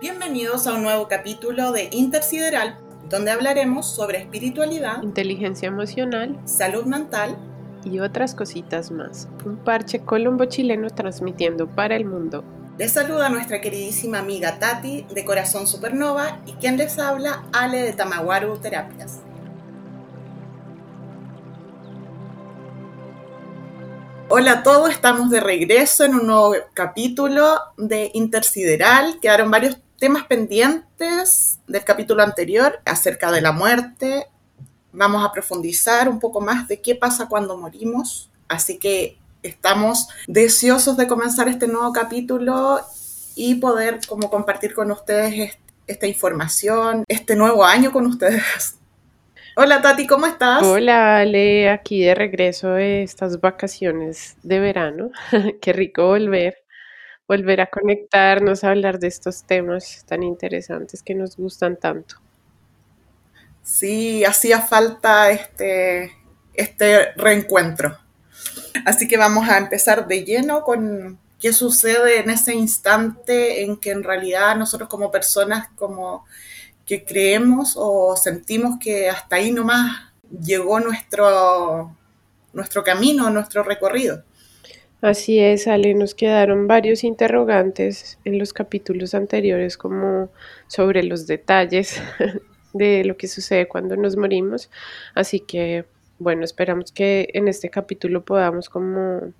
Bienvenidos a un nuevo capítulo de Intersideral, donde hablaremos sobre espiritualidad, inteligencia emocional, salud mental y otras cositas más. Un parche colombo chileno transmitiendo para el mundo. Les saluda nuestra queridísima amiga Tati de Corazón Supernova y quien les habla, Ale de Tamaguaru Terapias. Hola a todos, estamos de regreso en un nuevo capítulo de Intersideral. Quedaron varios temas pendientes del capítulo anterior acerca de la muerte. Vamos a profundizar un poco más de qué pasa cuando morimos. Así que estamos deseosos de comenzar este nuevo capítulo y poder como compartir con ustedes esta información, este nuevo año con ustedes. Hola Tati, ¿cómo estás? Hola Ale, aquí de regreso de estas vacaciones de verano. Qué rico volver, volver a conectarnos, a hablar de estos temas tan interesantes que nos gustan tanto. Sí, hacía falta este, este reencuentro. Así que vamos a empezar de lleno con qué sucede en ese instante en que en realidad nosotros como personas, como que creemos o sentimos que hasta ahí nomás llegó nuestro, nuestro camino, nuestro recorrido. Así es, Ale, nos quedaron varios interrogantes en los capítulos anteriores como sobre los detalles de lo que sucede cuando nos morimos. Así que, bueno, esperamos que en este capítulo podamos como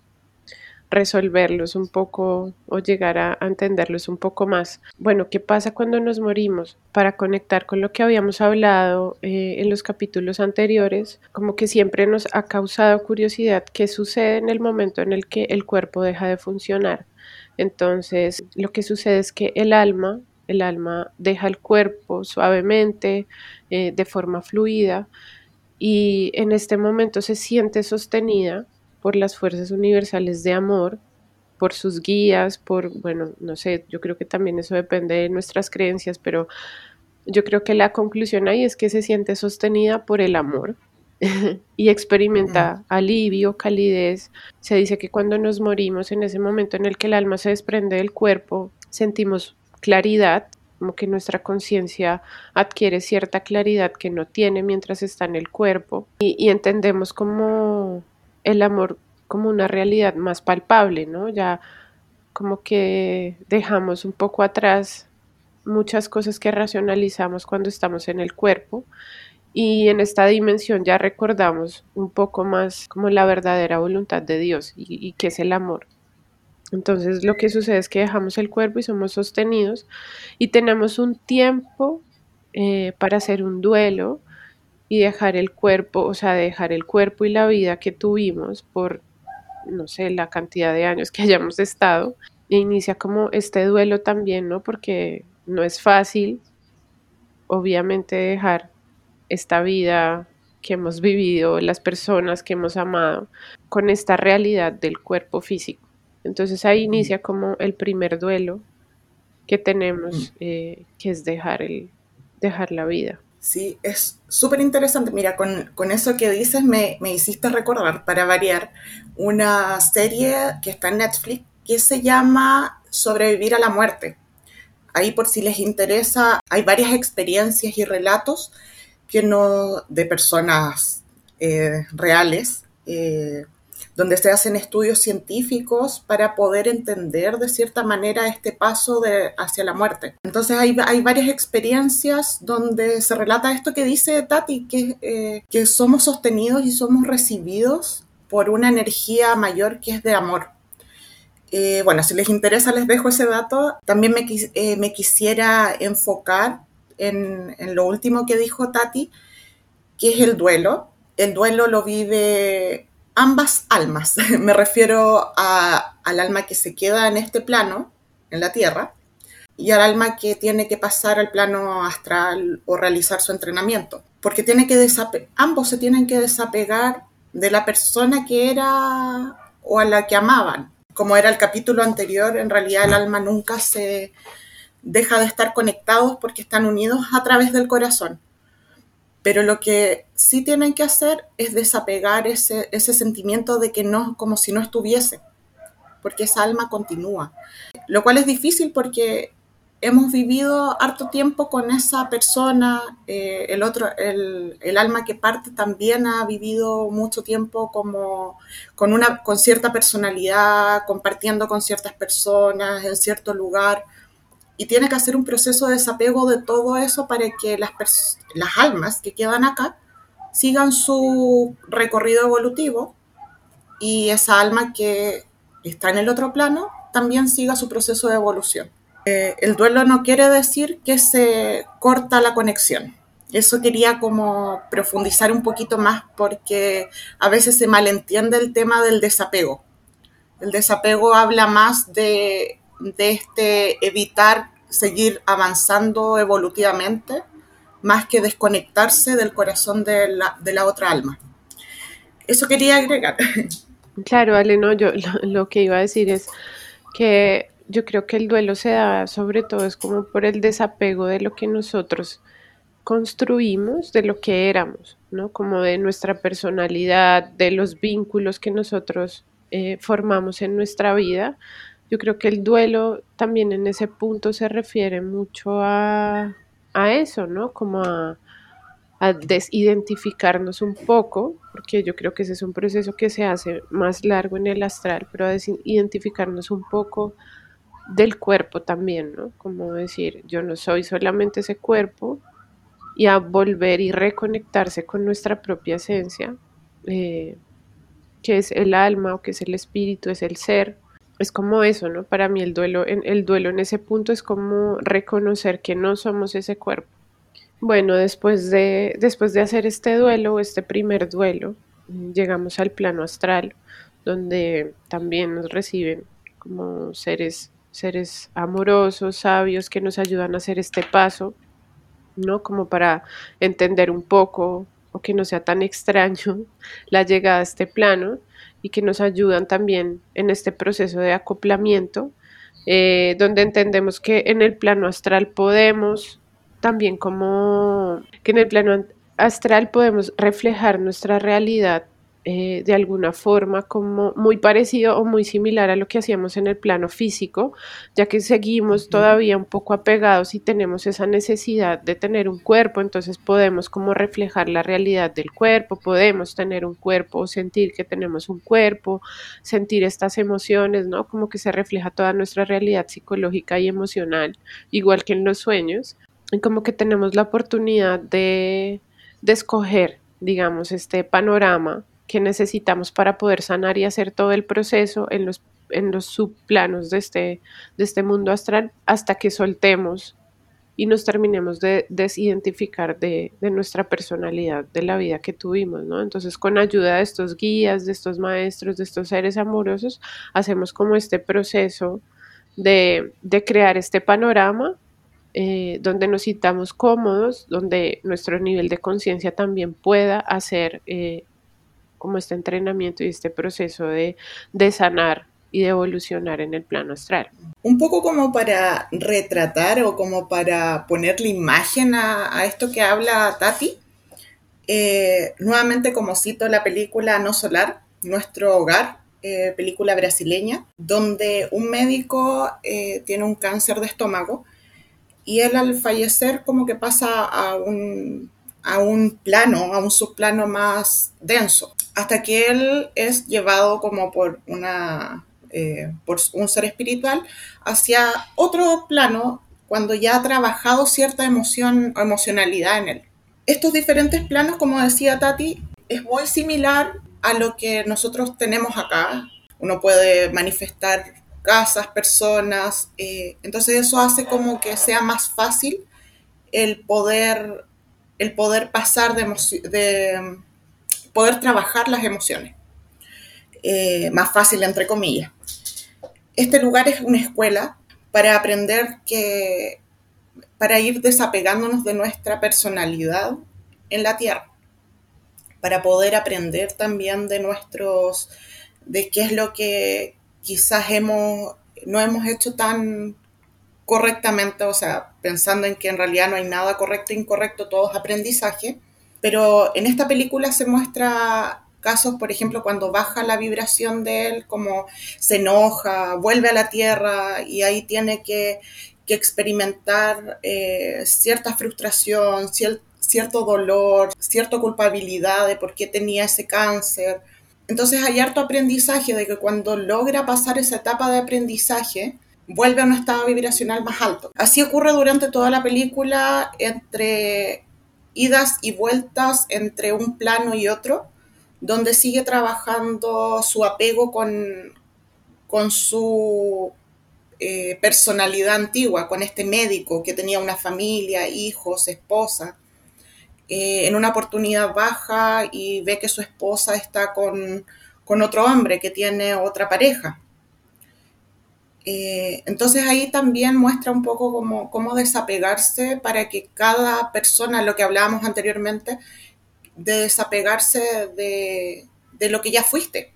resolverlos un poco o llegar a, entenderlos un poco más. Bueno, ¿qué pasa cuando nos morimos? Para conectar con lo que habíamos hablado eh, en los capítulos anteriores, como que siempre nos ha causado curiosidad qué sucede en el momento en el que el cuerpo deja de funcionar. Entonces, lo que sucede es que el alma, el alma deja el cuerpo suavemente, eh, de forma fluida, y en este momento se siente sostenida por las fuerzas universales de amor, por sus guías, por, bueno, no sé, yo creo que también eso depende de nuestras creencias, pero yo creo que la conclusión ahí es que se siente sostenida por el amor y experimenta alivio, calidez. Se dice que cuando nos morimos, en ese momento en el que el alma se desprende del cuerpo, sentimos claridad, como que nuestra conciencia adquiere cierta claridad que no tiene mientras está en el cuerpo y, y entendemos como el amor como una realidad más palpable, ¿no? Ya como que dejamos un poco atrás muchas cosas que racionalizamos cuando estamos en el cuerpo y en esta dimensión ya recordamos un poco más como la verdadera voluntad de Dios y, que es el amor. Entonces lo que sucede es que dejamos el cuerpo y somos sostenidos y tenemos un tiempo eh, para hacer un duelo y dejar el cuerpo, o sea, dejar el cuerpo y la vida que tuvimos por, no sé, la cantidad de años que hayamos estado. E inicia como este duelo también, ¿no? Porque no es fácil, obviamente, dejar esta vida que hemos vivido, las personas que hemos amado, con esta realidad del cuerpo físico. Entonces ahí inicia como el primer duelo que tenemos, eh, que es dejar, el, dejar la vida. Sí, es súper interesante. Mira, con, eso que dices me, hiciste recordar, para variar, una serie que está en Netflix que se llama Sobrevivir a la muerte. Ahí por si les interesa, hay varias experiencias y relatos que no de personas eh, reales eh, donde se hacen estudios científicos para poder entender de cierta manera este paso de, hacia la muerte. Entonces hay, hay, varias experiencias donde se relata esto que dice Tati, que, eh, que somos sostenidos y somos recibidos por una energía mayor que es de amor. Eh, bueno, si les interesa les dejo ese dato. También me, eh, me quisiera enfocar en, en lo último que dijo Tati, que es el duelo. El duelo lo vive ambas almas. Me refiero al alma que se queda en este plano, en la Tierra, y al alma que tiene que pasar al plano astral o realizar su entrenamiento. Porque tiene que ambos se tienen que desapegar de la persona que era o a la que amaban. Como era el capítulo anterior, en realidad el alma nunca se deja de estar conectados porque están unidos a través del corazón. Pero lo que sí tienen que hacer es desapegar ese, ese sentimiento de que no, como si no estuviese, porque esa alma continúa. Lo cual es difícil porque hemos vivido harto tiempo con esa persona, eh, el otro, el, el, alma que parte también ha vivido mucho tiempo como con una, con cierta personalidad, compartiendo con ciertas personas en cierto lugar, y tiene que hacer un proceso de desapego de todo eso para que las, las almas que quedan acá sigan su recorrido evolutivo y esa alma que está en el otro plano también siga su proceso de evolución. Eh, el duelo no quiere decir que se corta la conexión. Eso quería como profundizar un poquito más porque a veces se malentiende el tema del desapego. El desapego habla más de, de este evitar seguir avanzando evolutivamente más que desconectarse del corazón de la, de la otra alma. Eso quería agregar. Claro, Ale, no, yo lo, que iba a decir es que yo creo que el duelo se da sobre todo es como por el desapego de lo que nosotros construimos, de lo que éramos, ¿no? Como de nuestra personalidad, de los vínculos que nosotros eh, formamos en nuestra vida. Yo creo que el duelo también en ese punto se refiere mucho a, a eso, ¿no? Como a, a desidentificarnos un poco, porque yo creo que ese es un proceso que se hace más largo en el astral, pero a desidentificarnos un poco del cuerpo también, ¿no? Como decir, yo no soy solamente ese cuerpo y a volver y reconectarse con nuestra propia esencia, eh, que es el alma o que es el espíritu, es el ser. Es como eso, ¿no? Para mí el duelo, el duelo en ese punto es como reconocer que no somos ese cuerpo. Bueno, después de, después de hacer este duelo, este primer duelo, llegamos al plano astral, donde también nos reciben como seres seres amorosos, sabios, que nos ayudan a hacer este paso, ¿no? Como para entender un poco o que no sea tan extraño la llegada a este plano y que nos ayudan también en este proceso de acoplamiento, eh, donde entendemos que en el plano astral podemos también como que en el plano astral podemos reflejar nuestra realidad eh, de alguna forma como muy parecido o muy similar a lo que hacíamos en el plano físico, ya que seguimos todavía un poco apegados y tenemos esa necesidad de tener un cuerpo, entonces podemos como reflejar la realidad del cuerpo, podemos tener un cuerpo o sentir que tenemos un cuerpo, sentir estas emociones, ¿no? Como que se refleja toda nuestra realidad psicológica y emocional, igual que en los sueños, y como que tenemos la oportunidad de, de escoger digamos, este panorama que necesitamos para poder sanar y hacer todo el proceso en los, en los subplanos de este, de este mundo astral hasta que soltemos y nos terminemos de desidentificar de, de, nuestra personalidad, de la vida que tuvimos, ¿no? Entonces, con ayuda de estos guías, de estos maestros, de estos seres amorosos, hacemos como este proceso de, de crear este panorama eh, donde nos sintamos cómodos, donde nuestro nivel de conciencia también pueda hacer eh, como este entrenamiento y este proceso de, sanar y de evolucionar en el plano astral. Un poco como para retratar o como para ponerle imagen a, a esto que habla Tati, eh, nuevamente como cito la película No Solar, Nuestro Hogar, eh, película brasileña, donde un médico eh, tiene un cáncer de estómago y él al fallecer como que pasa a un, a un plano, a un subplano más denso hasta que él es llevado como por una eh, por un ser espiritual hacia otro plano cuando ya ha trabajado cierta emoción o emocionalidad en él. Estos diferentes planos, como decía Tati, es muy similar a lo que nosotros tenemos acá. Uno puede manifestar casas, personas, eh, entonces eso hace como que sea más fácil el poder, el poder pasar de, de poder trabajar las emociones. Eh, más fácil, entre comillas. Este lugar es una escuela para aprender que, para ir desapegándonos de nuestra personalidad en la tierra, para poder aprender también de nuestros, de qué es lo que quizás hemos, no hemos hecho tan correctamente, o sea, pensando en que en realidad no hay nada correcto e incorrecto, todo es aprendizaje, pero en esta película se muestra casos, por ejemplo, cuando baja la vibración de él, como se enoja, vuelve a la tierra y ahí tiene que, experimentar eh, cierta frustración, cierto dolor, cierta culpabilidad de por qué tenía ese cáncer. Entonces hay harto aprendizaje de que cuando logra pasar esa etapa de aprendizaje, vuelve a un estado vibracional más alto. Así ocurre durante toda la película entre idas y vueltas entre un plano y otro, donde sigue trabajando su apego con, con su eh, personalidad antigua, con este médico que tenía una familia, hijos, esposa. Eh, en una oportunidad baja y ve que su esposa está con, con otro hombre que tiene otra pareja. Eh, entonces ahí también muestra un poco cómo, cómo, desapegarse para que cada persona, lo que hablábamos anteriormente, de desapegarse de, de lo que ya fuiste.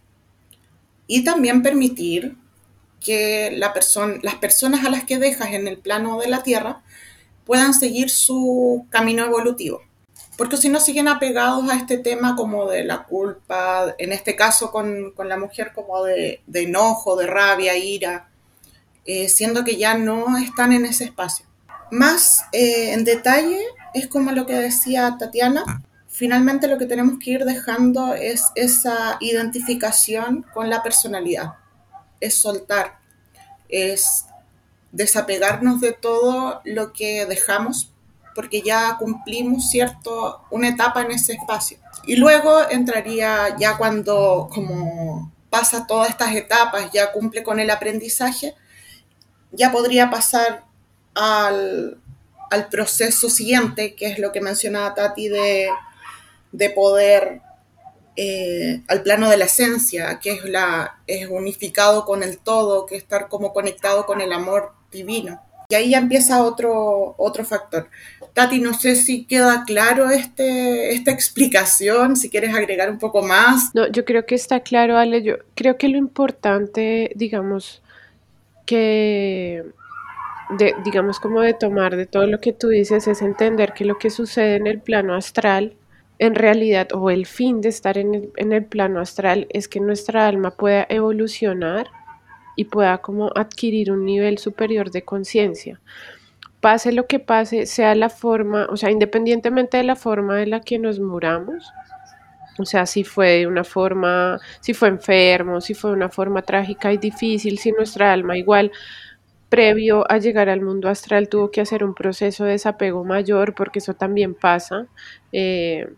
Y también permitir que la las personas a las que dejas en el plano de la Tierra puedan seguir su camino evolutivo. Porque si no siguen apegados a este tema como de la culpa, en este caso con, con la mujer como de, de enojo, de rabia, ira, eh, siendo que ya no están en ese espacio. Más eh, en detalle, es como lo que decía Tatiana, finalmente lo que tenemos que ir dejando es esa identificación con la personalidad, es soltar, es desapegarnos de todo lo que dejamos porque ya cumplimos cierto una etapa en ese espacio. Y luego entraría ya cuando como pasa todas estas etapas, ya cumple con el aprendizaje, ya podría pasar al, proceso siguiente, que es lo que mencionaba Tati, de, poder eh, al plano de la esencia, que es, la, es unificado con el todo, que es estar como conectado con el amor divino. Y ahí ya empieza otro, otro factor. Tati, no sé si queda claro este, esta explicación, si quieres agregar un poco más. No, yo creo que está claro, Ale. Yo creo que lo importante, digamos, que, digamos, como de tomar de todo lo que tú dices, es entender que lo que sucede en el plano astral, en realidad, o el fin de estar en el, en el plano astral, es que nuestra alma pueda evolucionar y pueda como adquirir un nivel superior de conciencia. Pase lo que pase, sea la forma, o sea, independientemente de la forma de la que nos muramos, o sea, si fue de una forma, si fue enfermo, si fue de una forma trágica y difícil, si nuestra alma igual previo a llegar al mundo astral tuvo que hacer un proceso de desapego mayor, porque eso también pasa, eh,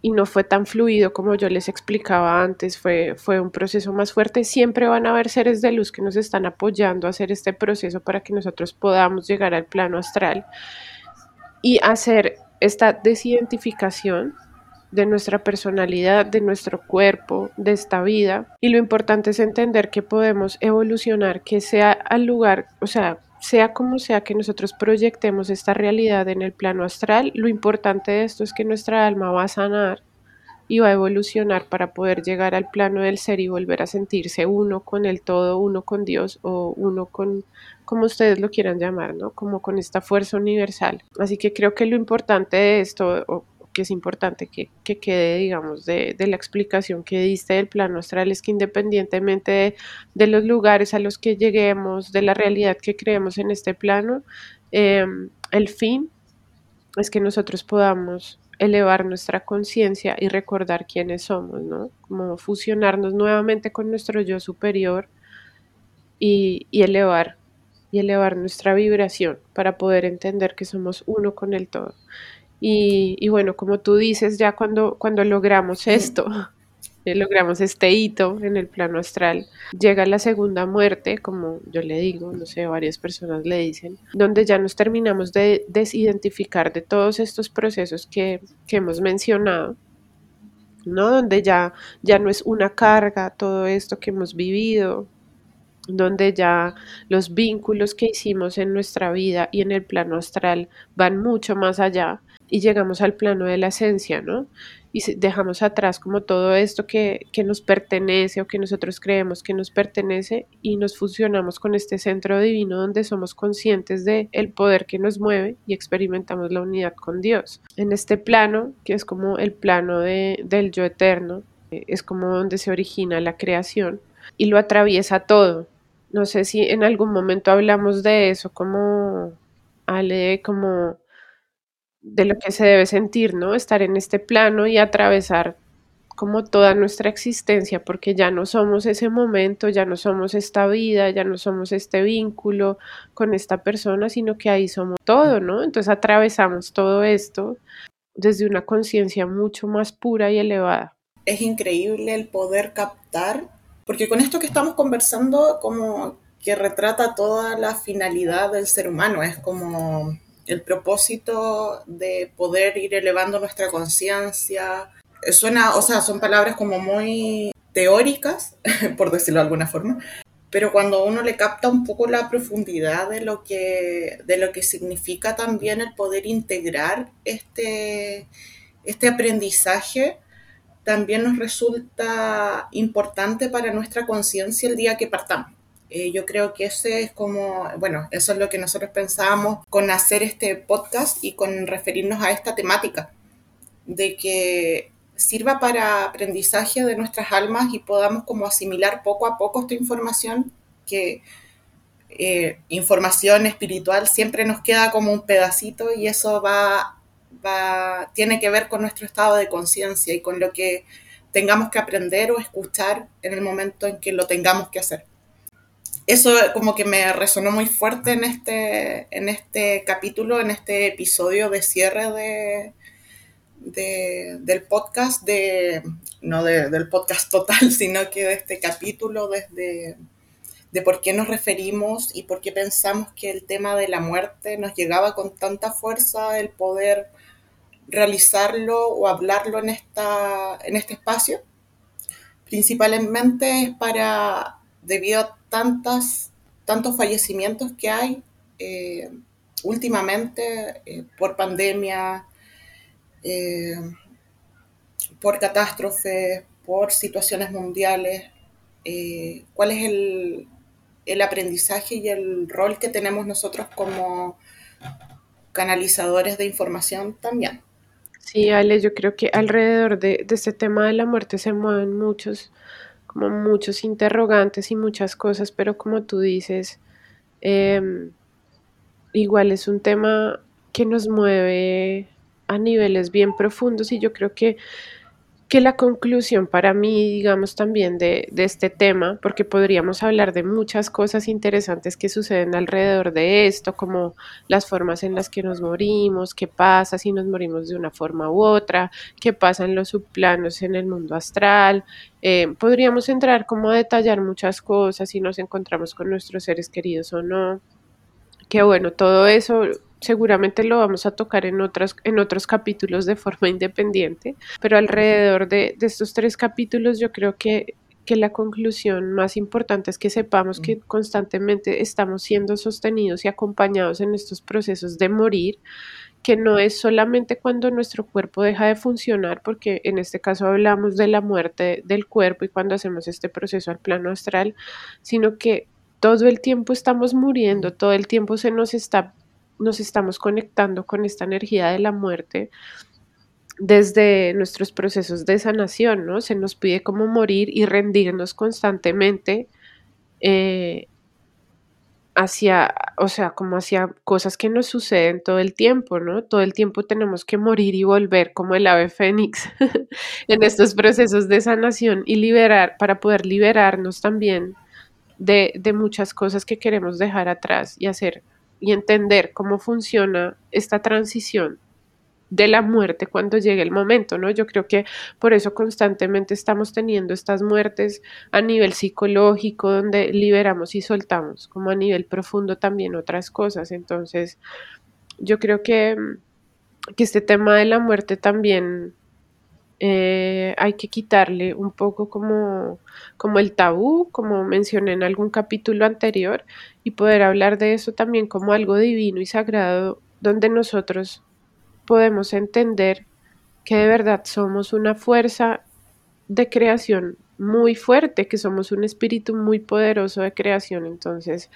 y no fue tan fluido como yo les explicaba antes, fue, fue un proceso más fuerte. Siempre van a haber seres de luz que nos están apoyando a hacer este proceso para que nosotros podamos llegar al plano astral y hacer esta desidentificación de nuestra personalidad, de nuestro cuerpo, de esta vida. Y lo importante es entender que podemos evolucionar, que sea al lugar, o sea, sea como sea que nosotros proyectemos esta realidad en el plano astral, lo importante de esto es que nuestra alma va a sanar y va a evolucionar para poder llegar al plano del ser y volver a sentirse uno con el todo, uno con Dios o uno con, como ustedes lo quieran llamar, ¿no? Como con esta fuerza universal. Así que creo que lo importante de esto, que es importante que, quede, digamos, de, la explicación que diste del plano astral, es que independientemente de, los lugares a los que lleguemos, de la realidad que creemos en este plano, em, el fin es que nosotros podamos elevar nuestra conciencia y recordar quiénes somos, ¿no? Como fusionarnos nuevamente con nuestro yo superior y, y elevar y elevar nuestra vibración para poder entender que somos uno con el todo. Y, bueno, como tú dices, ya cuando, cuando logramos esto, eh, logramos este hito en el plano astral, llega la segunda muerte, como yo le digo, no sé, varias personas le dicen, donde ya nos terminamos de desidentificar de todos estos procesos que, que hemos mencionado. ¿no? Donde ya, ya no es una carga todo esto que hemos vivido, donde ya los vínculos que hicimos en nuestra vida y en el plano astral van mucho más allá y llegamos al plano de la esencia, ¿no? Y dejamos atrás como todo esto que, nos pertenece o que nosotros creemos que nos pertenece y nos fusionamos con este centro divino donde somos conscientes de el poder que nos mueve y experimentamos la unidad con Dios. En este plano, que es como el plano de, del yo eterno, es como donde se origina la creación y lo atraviesa todo. No sé si en algún momento hablamos de eso, como Ale, como de lo que se debe sentir, ¿no? Estar en este plano y atravesar como toda nuestra existencia, porque ya no somos ese momento, ya no somos esta vida, ya no somos este vínculo con esta persona, sino que ahí somos todo, ¿no? Entonces atravesamos todo esto desde una conciencia mucho más pura y elevada. Es increíble el poder captar, porque con esto que estamos conversando, como que retrata toda la finalidad del ser humano, es como el propósito de poder ir elevando nuestra conciencia. Suena, o sea, son palabras como muy teóricas, por decirlo de alguna forma, pero cuando uno le capta un poco la profundidad de lo que, de lo que significa también el poder integrar este, este aprendizaje, también nos resulta importante para nuestra conciencia el día que partamos. Eh, yo creo que ese es como, bueno, eso es lo que nosotros pensábamos con hacer este podcast y con referirnos a esta temática, de que sirva para aprendizaje de nuestras almas y podamos como asimilar poco a poco esta información que eh, información espiritual siempre nos queda como un pedacito y eso va, va, tiene que ver con nuestro estado de conciencia y con lo que tengamos que aprender o escuchar en el momento en que lo tengamos que hacer eso como que me resonó muy fuerte en este, en este capítulo, en este episodio de cierre de, del podcast, de, no del podcast total, sino que de este capítulo desde de por qué nos referimos y por qué pensamos que el tema de la muerte nos llegaba con tanta fuerza el poder realizarlo o hablarlo en, esta, en este espacio. Principalmente es para, debido a tantas, tantos fallecimientos que hay eh, últimamente eh, por pandemia, eh, por catástrofes, por situaciones mundiales, cuál es el, el aprendizaje y el rol que tenemos nosotros como canalizadores de información también. Sí, Ale, yo creo que alrededor de, de este tema de la muerte se mueven muchos como muchos interrogantes y muchas cosas, pero como tú dices, em, igual es un tema que nos mueve a niveles bien profundos y yo creo que que la conclusión para mí, digamos, también de, este tema, porque podríamos hablar de muchas cosas interesantes que suceden alrededor de esto, como las formas en las que nos morimos, qué pasa si nos morimos de una forma u otra, qué pasa en los subplanos en el mundo astral. Eh, podríamos entrar como a detallar muchas cosas si nos encontramos con nuestros seres queridos o no. Que bueno, todo eso seguramente lo vamos a tocar en, otras, en otros capítulos de forma independiente, pero alrededor de, estos tres capítulos yo creo que, que la conclusión más importante es que sepamos que constantemente estamos siendo sostenidos y acompañados en estos procesos de morir, que no es solamente cuando nuestro cuerpo deja de funcionar, porque en este caso hablamos de la muerte del cuerpo y cuando hacemos este proceso al plano astral, sino que todo el tiempo estamos muriendo, todo el tiempo se nos está nos estamos conectando con esta energía de la muerte desde nuestros procesos de sanación, ¿no? Se nos pide como morir y rendirnos constantemente eh, hacia, o sea, como hacia cosas que nos suceden todo el tiempo, ¿no? Todo el tiempo tenemos que morir y volver como el ave fénix en estos procesos de sanación y liberar, para poder liberarnos también de, de muchas cosas que queremos dejar atrás y hacer y entender cómo funciona esta transición de la muerte cuando llegue el momento, ¿no? Yo creo que por eso constantemente estamos teniendo estas muertes a nivel psicológico, donde liberamos y soltamos, como a nivel profundo también otras cosas. Entonces, yo creo que, que este tema de la muerte también eh, hay que quitarle un poco como, como el tabú, como mencioné en algún capítulo anterior, y poder hablar de eso también como algo divino y sagrado, donde nosotros podemos entender que de verdad somos una fuerza de creación muy fuerte, que somos un espíritu muy poderoso de creación. Entonces,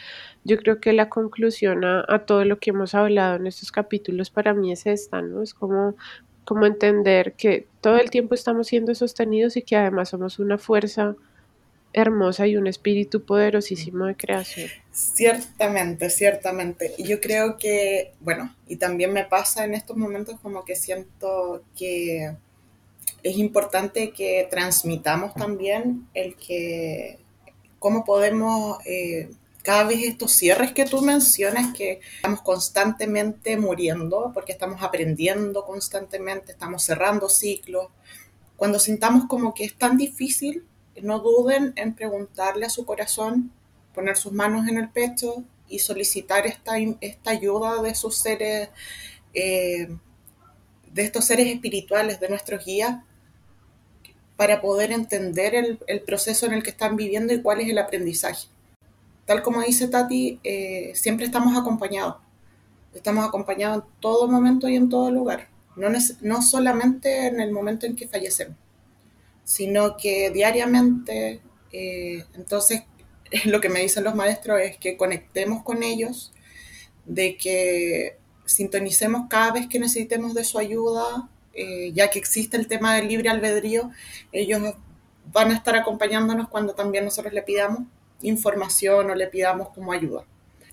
yo creo que la conclusión a, a, todo lo que hemos hablado en estos capítulos para mí es esta, ¿no? Es como como entender que todo el tiempo estamos siendo sostenidos y que además somos una fuerza hermosa y un espíritu poderosísimo de creación. Ciertamente, ciertamente. Y yo creo que, bueno, y también me pasa en estos momentos como que siento que es importante que transmitamos también el que cómo podemos eh, cada vez estos cierres que tú mencionas, que estamos constantemente muriendo, porque estamos aprendiendo constantemente, estamos cerrando ciclos. Cuando sintamos como que es tan difícil, no duden en preguntarle a su corazón, poner sus manos en el pecho y solicitar esta, esta ayuda de sus seres, eh, de estos seres espirituales, de nuestros guías, para poder entender el, el proceso en el que están viviendo y cuál es el aprendizaje tal como dice Tati, eh, siempre estamos acompañados. Estamos acompañados en todo momento y en todo lugar. No, no solamente en el momento en que fallecemos, sino que diariamente. Eh, entonces, lo que me dicen los maestros es que conectemos con ellos, de que sintonicemos cada vez que necesitemos de su ayuda, eh, ya que existe el tema del libre albedrío, ellos van a estar acompañándonos cuando también nosotros le pidamos información o le pidamos como ayuda.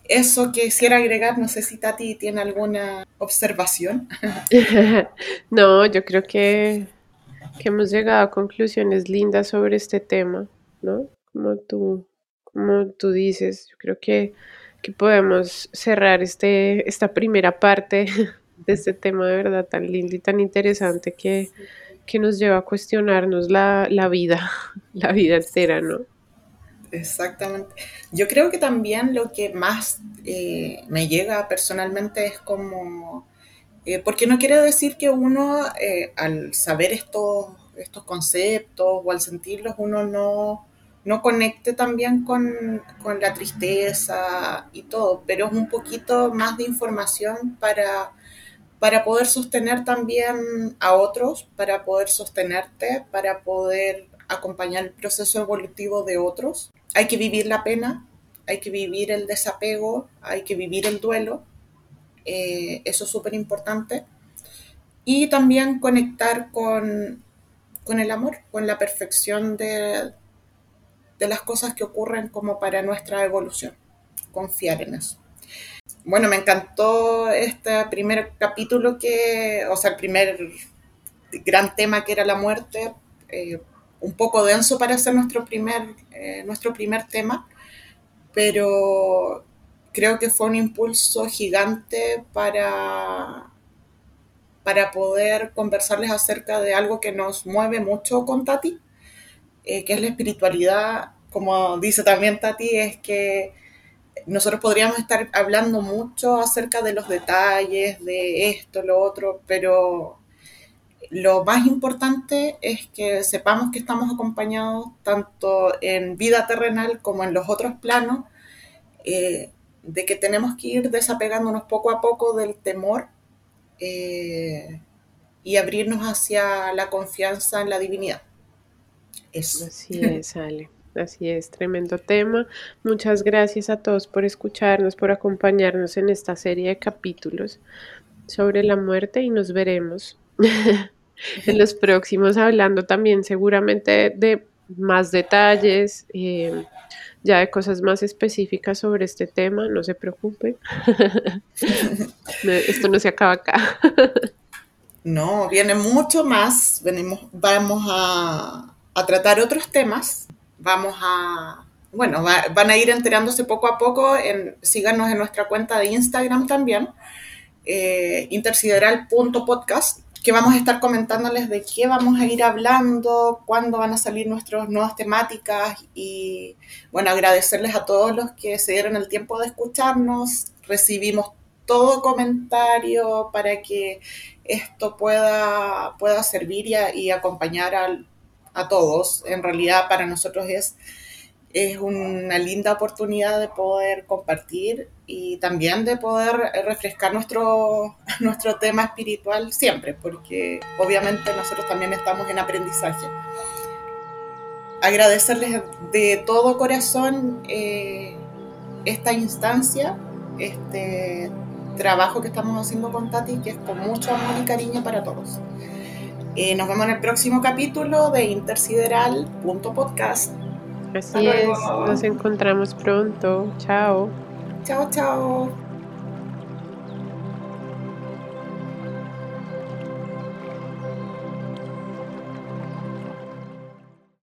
Eso que quisiera agregar, no sé si Tati tiene alguna observación. no, yo creo que, que hemos llegado a conclusiones lindas sobre este tema, ¿no? Como tú, como tú dices, yo creo que, que podemos cerrar este, esta primera parte de este tema de verdad tan lindo y tan interesante que, que nos lleva a cuestionarnos la, la vida, la vida entera, ¿no? Exactamente. Yo creo que también lo que más eh, me llega personalmente es como, eh, porque no quiere decir que uno eh, al saber estos, estos conceptos o al sentirlos uno no, no conecte también con, con, la tristeza y todo, pero es un poquito más de información para, para poder sostener también a otros, para poder sostenerte, para poder acompañar el proceso evolutivo de otros hay que vivir la pena, hay que vivir el desapego, hay que vivir el duelo, eh, eso es súper importante. Y también conectar con, con, el amor, con la perfección de, de las cosas que ocurren como para nuestra evolución, confiar en eso. Bueno, me encantó este primer capítulo que, o sea, el primer gran tema que era la muerte. Eh, un poco denso para ser nuestro primer, eh, nuestro primer tema, pero creo que fue un impulso gigante para, para poder conversarles acerca de algo que nos mueve mucho con Tati, eh, que es la espiritualidad. Como dice también Tati, es que nosotros podríamos estar hablando mucho acerca de los detalles, de esto, lo otro, pero lo más importante es que sepamos que estamos acompañados tanto en vida terrenal como en los otros planos, eh, de que tenemos que ir desapegándonos poco a poco del temor eh, y abrirnos hacia la confianza en la divinidad. Eso. Así es, Ale. Así es, tremendo tema. Muchas gracias a todos por escucharnos, por acompañarnos en esta serie de capítulos sobre la muerte y nos veremos en los próximos hablando también seguramente de más detalles, eh, ya de cosas más específicas sobre este tema, no se preocupen. Esto no se acaba acá. no, viene mucho más. Venimos, vamos a, tratar otros temas. Vamos a, bueno, van a ir enterándose poco a poco. En, síganos en nuestra cuenta de Instagram también, eh, intersideral.podcast que vamos a estar comentándoles de qué vamos a ir hablando, cuándo van a salir nuestras nuevas temáticas y bueno, agradecerles a todos los que se dieron el tiempo de escucharnos. Recibimos todo comentario para que esto pueda, pueda servir y, acompañar a todos. En realidad para nosotros es es una linda oportunidad de poder compartir y también de poder refrescar nuestro, nuestro tema espiritual siempre, porque obviamente nosotros también estamos en aprendizaje. Agradecerles de todo corazón eh, esta instancia, este trabajo que estamos haciendo con Tati, que es con mucho amor y cariño para todos. Eh, nos vemos en el próximo capítulo de intersideral.podcast. Así es, nos encontramos pronto. Chao. Chao, chao.